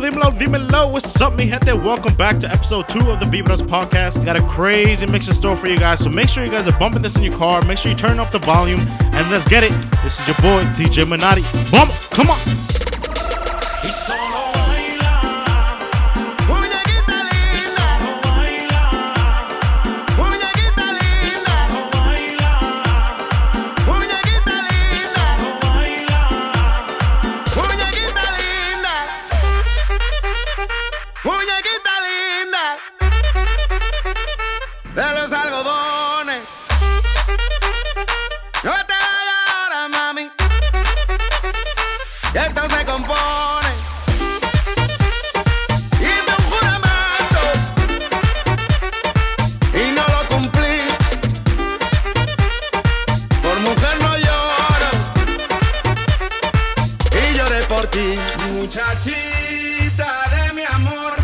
dímelo, dímelo, dímelo. What's up, mi gente? Welcome back to episode two of the Vibras podcast. We got a crazy mix in store for you guys, so make sure you guys are bumping this in your car. Make sure you turn up the volume and let's get it. This is your boy, DJ Minotti. Bump, come on. Muchachita de mi amor,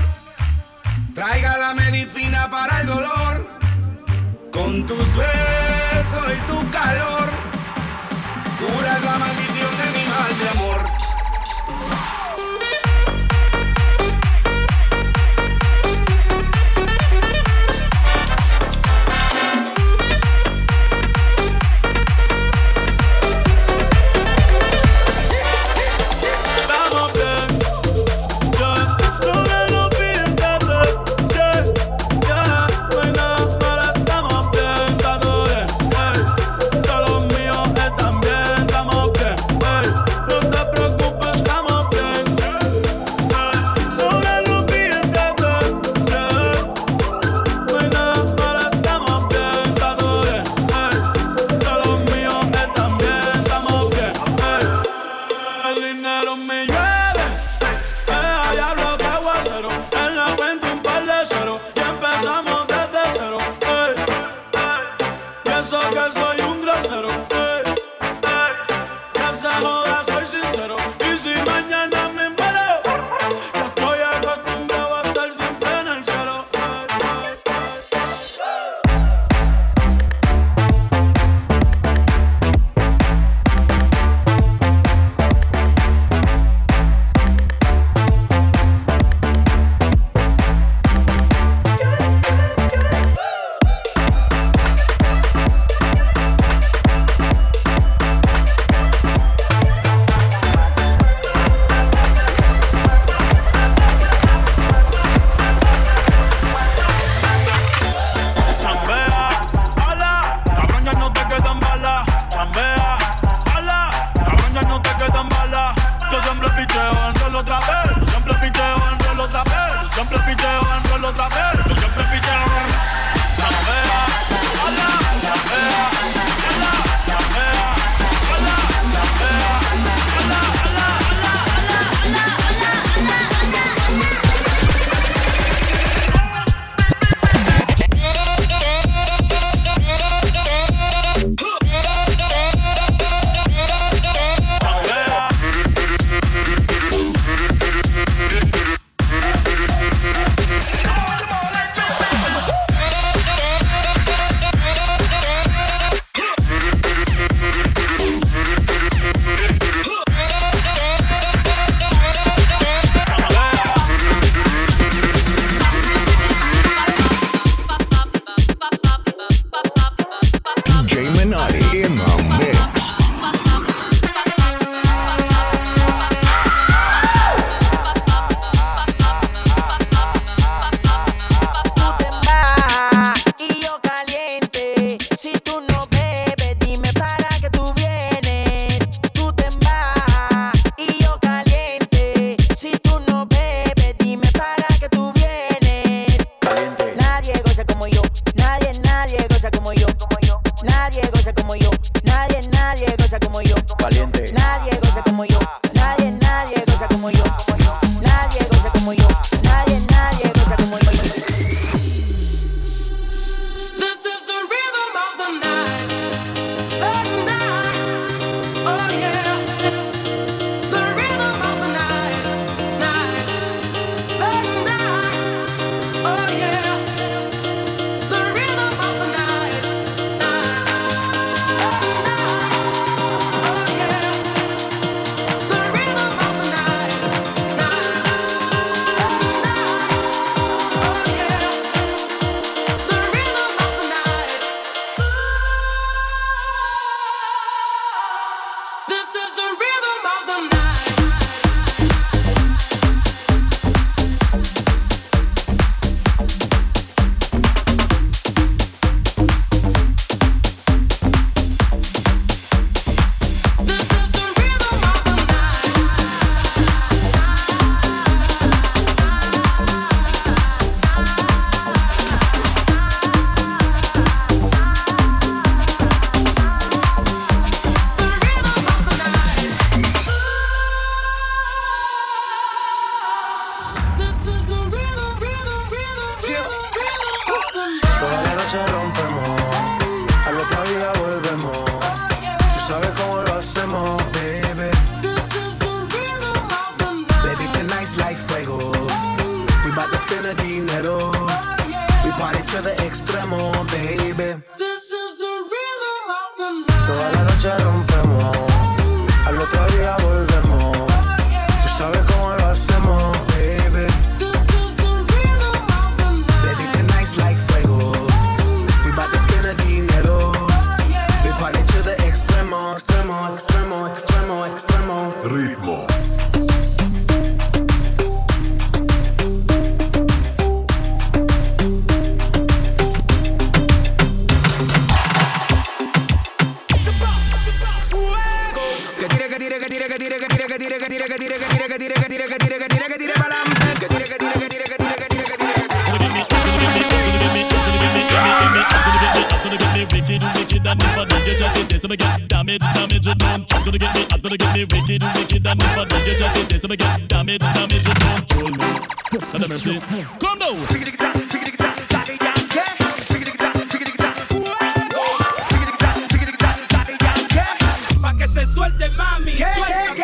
traiga la medicina para el dolor, con tus besos y tu calor, cura la maldición de mi mal de amor. llenaron, me. hacemos. Tú sabes cómo lo hacemos, baby. Baby, tonight's like fuego. We bout to spend the dinero. We party to the extremo. Damage, damage, you don't try to get me. I'm gonna get me wicked, wicked, and if I don't get you, this will get damage, damage, you don't troll me. Lord have mercy. Come now. Pa' que se suelte, mami. Suéltate.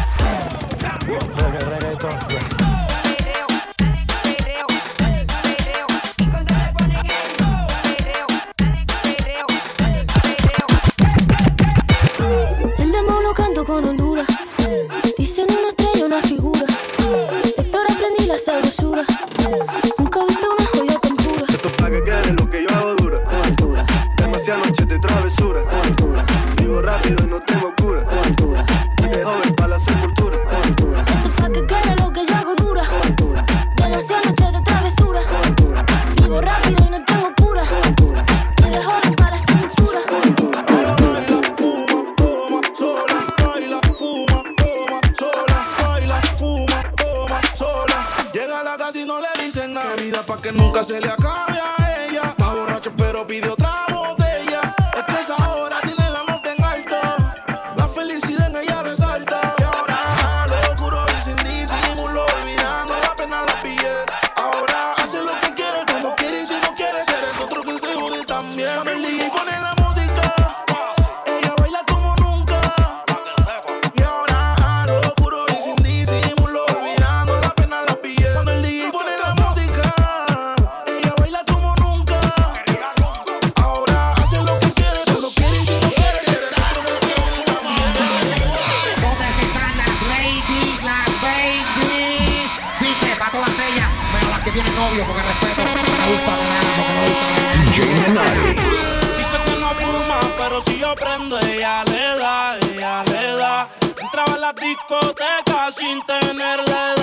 prendo, ella le da, ella le da. Entraba en la discoteca sin tenerle edad.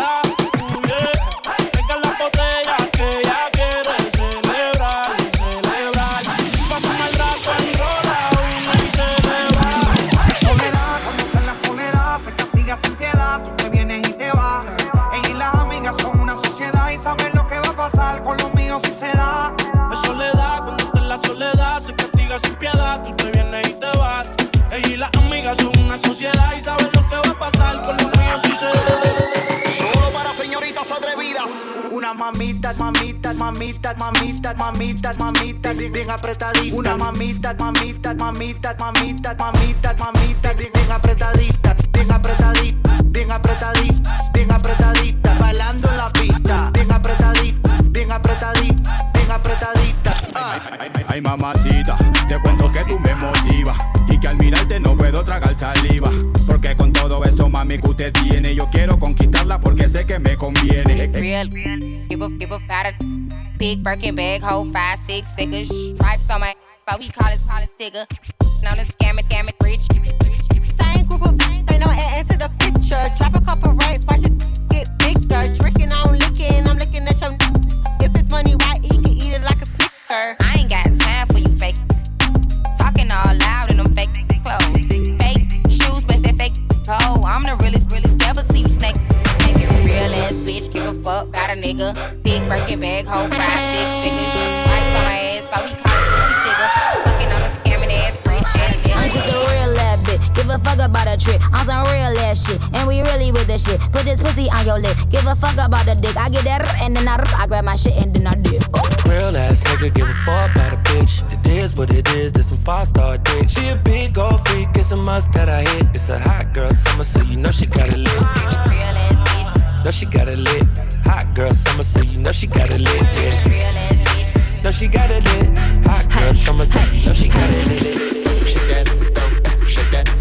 Mamita, mamita, mamita, bien, bien apretadita. Una mamita, mamita, mamita, mamita, mamita, mamita, bien, bien apretadita, bien apretadita, bien apretadita, bien apretadita. Bailando en la pista, bien apretadita, bien apretadita, bien apretadita. Ay mamacita, te cuento que tú me motivas y que al mirarte no puedo tragar saliva. Porque con todo eso mami que usted tiene, yo quiero conquistarla porque sé que me conviene. Real, Big Birkin bag, hold five, six figures. Stripes on my, so he call it, call it sticker. Known to scam it, scam rich. Same group of they know add to the picture. Drop a couple rights, watch this get bigger. Tricking, I'm licking, I'm looking at your. If it's money, why eat? Can eat it like a snicker. I ain't got time for you fake. Talking all loud in them fake clothes. Fake shoes, match that fake hoe. I'm the realest, realest, never see you snake. Real ass bitch, give a fuck about a nigga. Big Birkin bag, hold five, six figures. Ice on my ass, so he call it sticky figure. Fucking on a scamming ass, rich ass nigga. I'm just a real ass bitch. Give a fuck about a trick. I'm some real ass shit. And we really with the shit. Put this pussy on your lip. Give a fuck about the dick. I get that r- and then I, I grab my shit and then I dip. Real ass nigga, give a fuck about a bitch. It is what it is, this some five star dick. She a big old freak, it's a must that I hit. It's a hot girl summer, so you know she got it lit. Know she got it lit. Hot girl summer, so you know she got it lit. Yeah. Know she got it lit. Hot girl summer, so you know she got it lit. Shake that shake that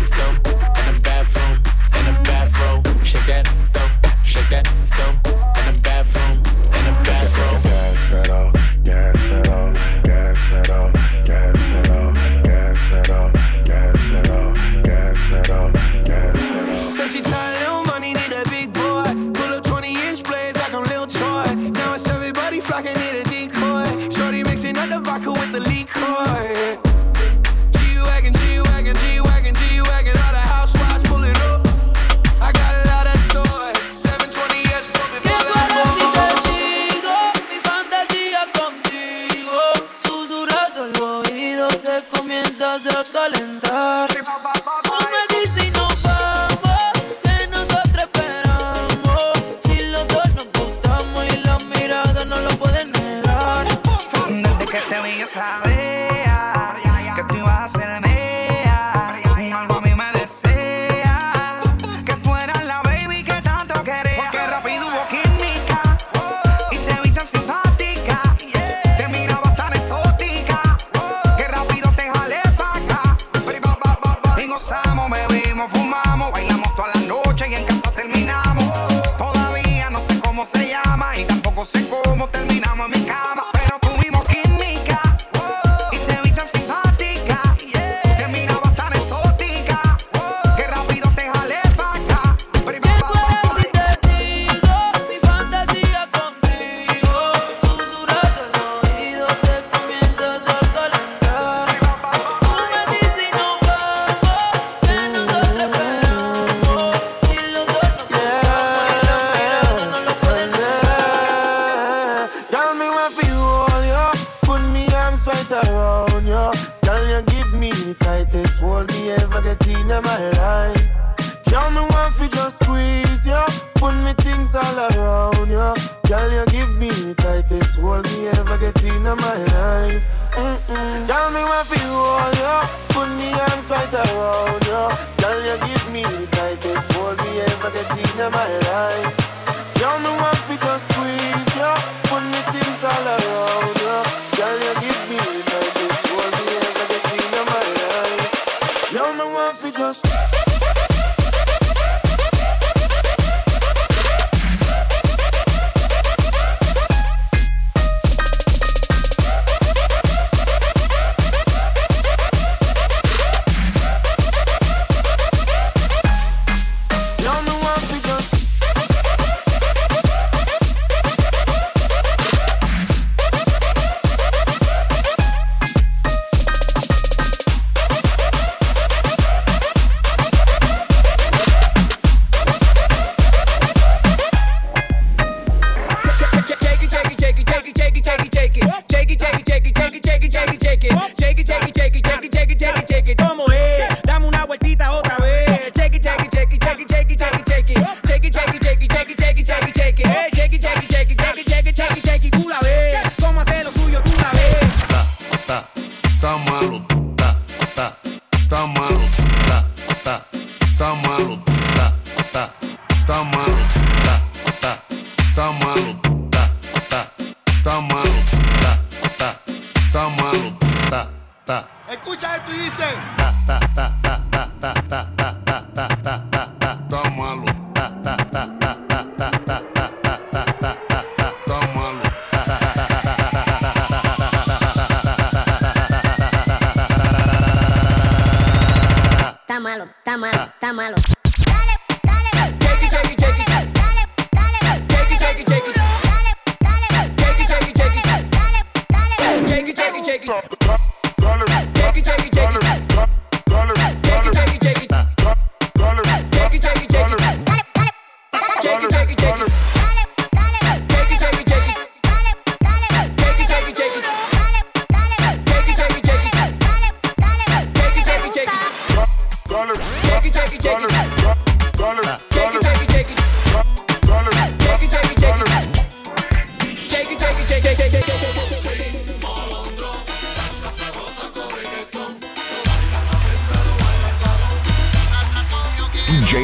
comienzas a calentar.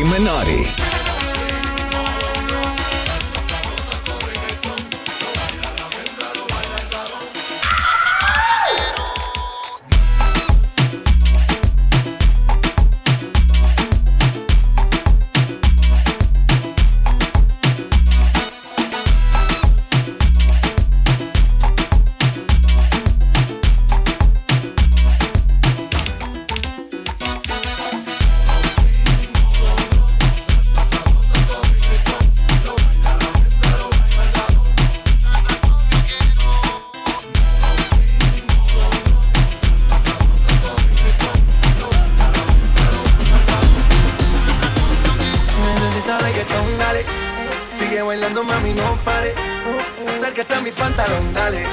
Minotti. gusta reggaetón, dale. Sigue bailando, mami, no pare. Acércate a mi pantalón, dale.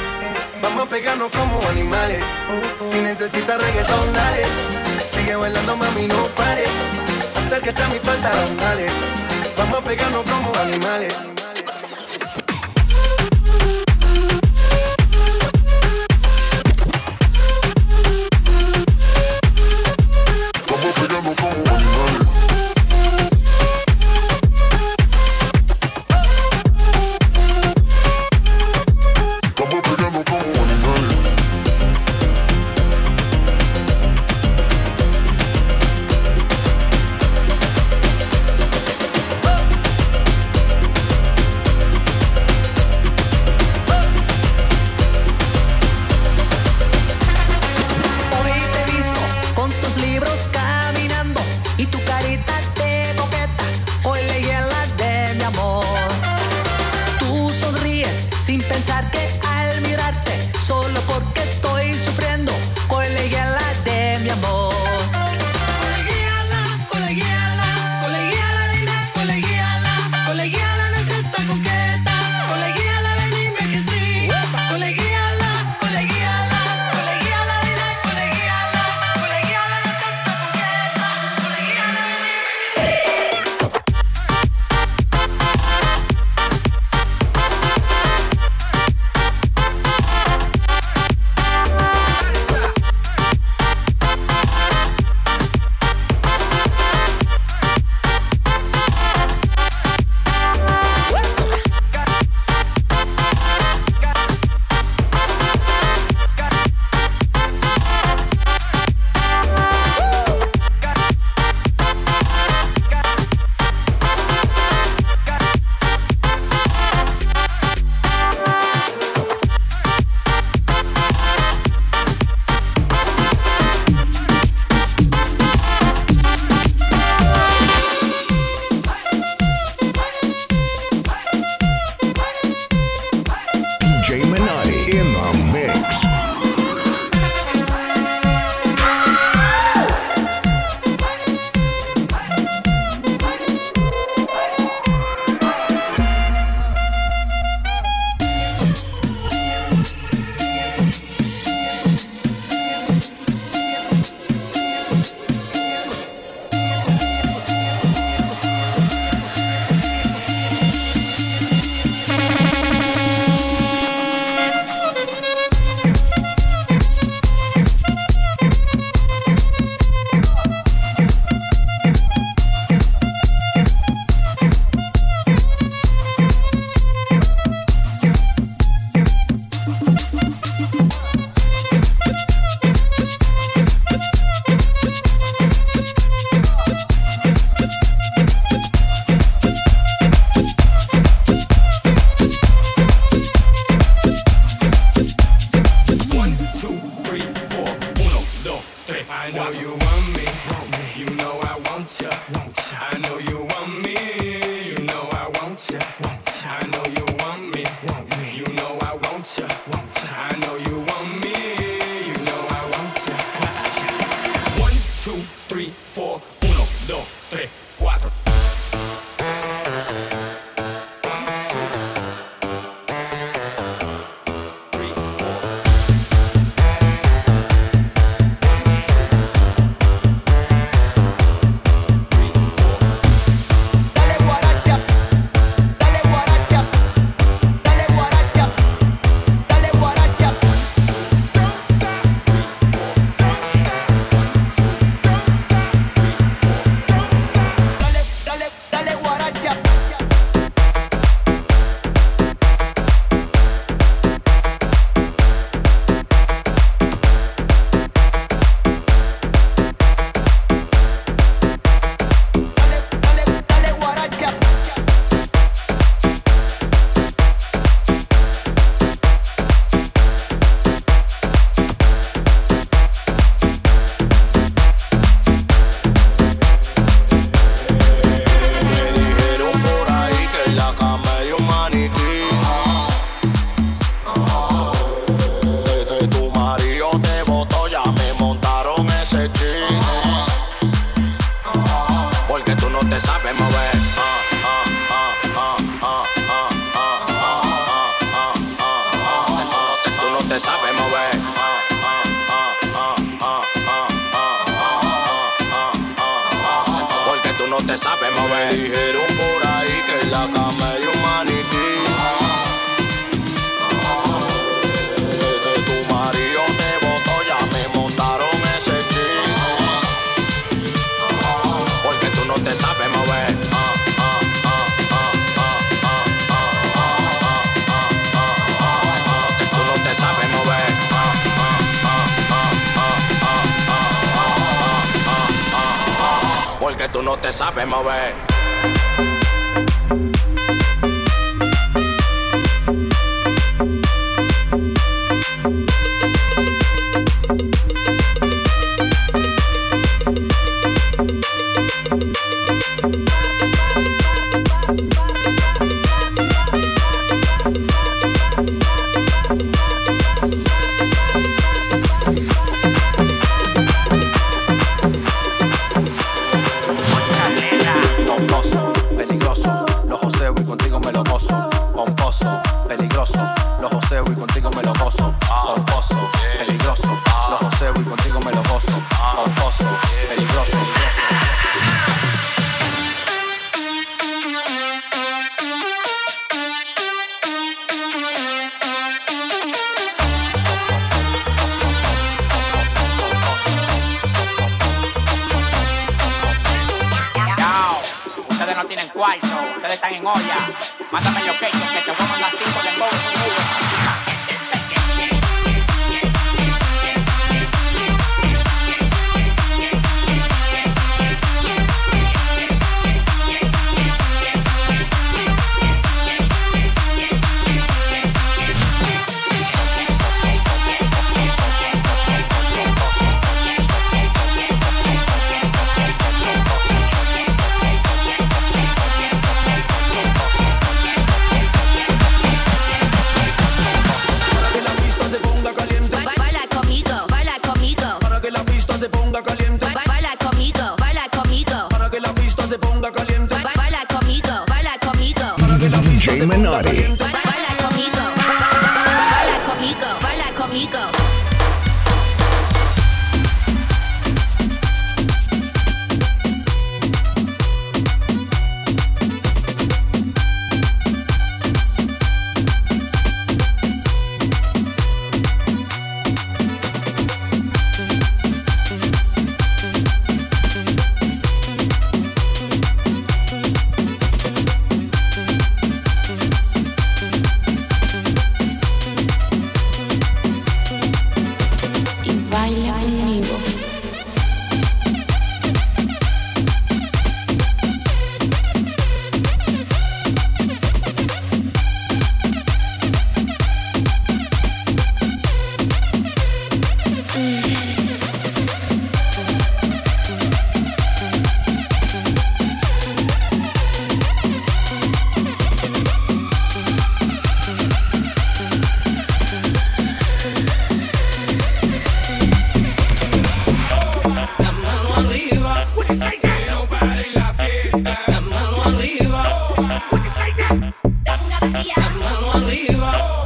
Vamos a pegarnos como animales. Si necesitas reggaetón, dale. Sigue bailando, mami, no pare. Acércate a mi pantalón, dale. Vamos a pegarnos como animales. caritas.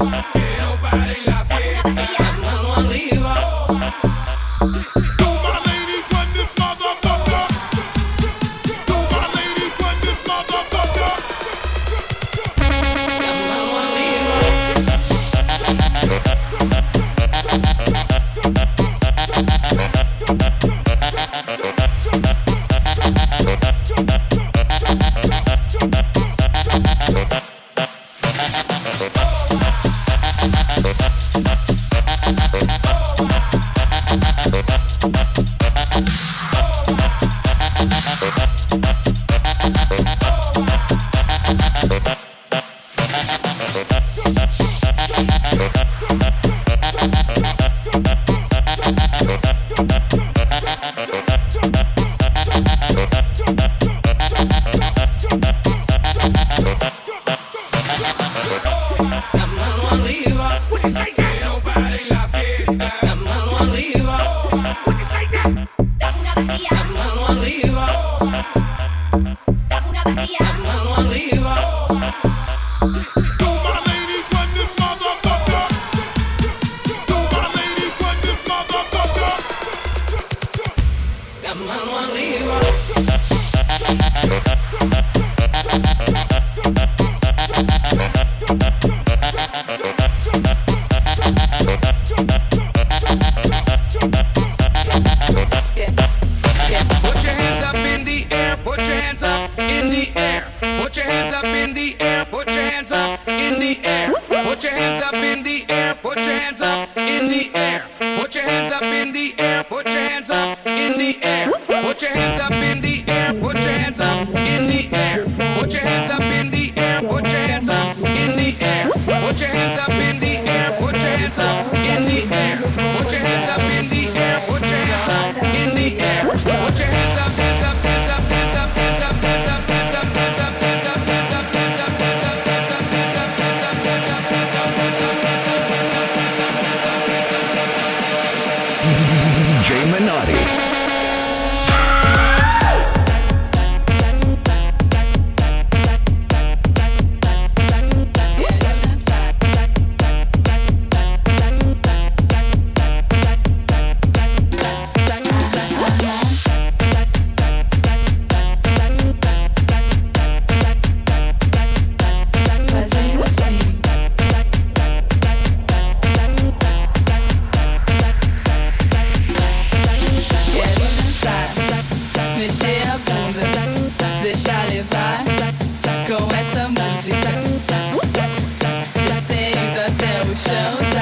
Nova. com essa música. Descendo até o chão.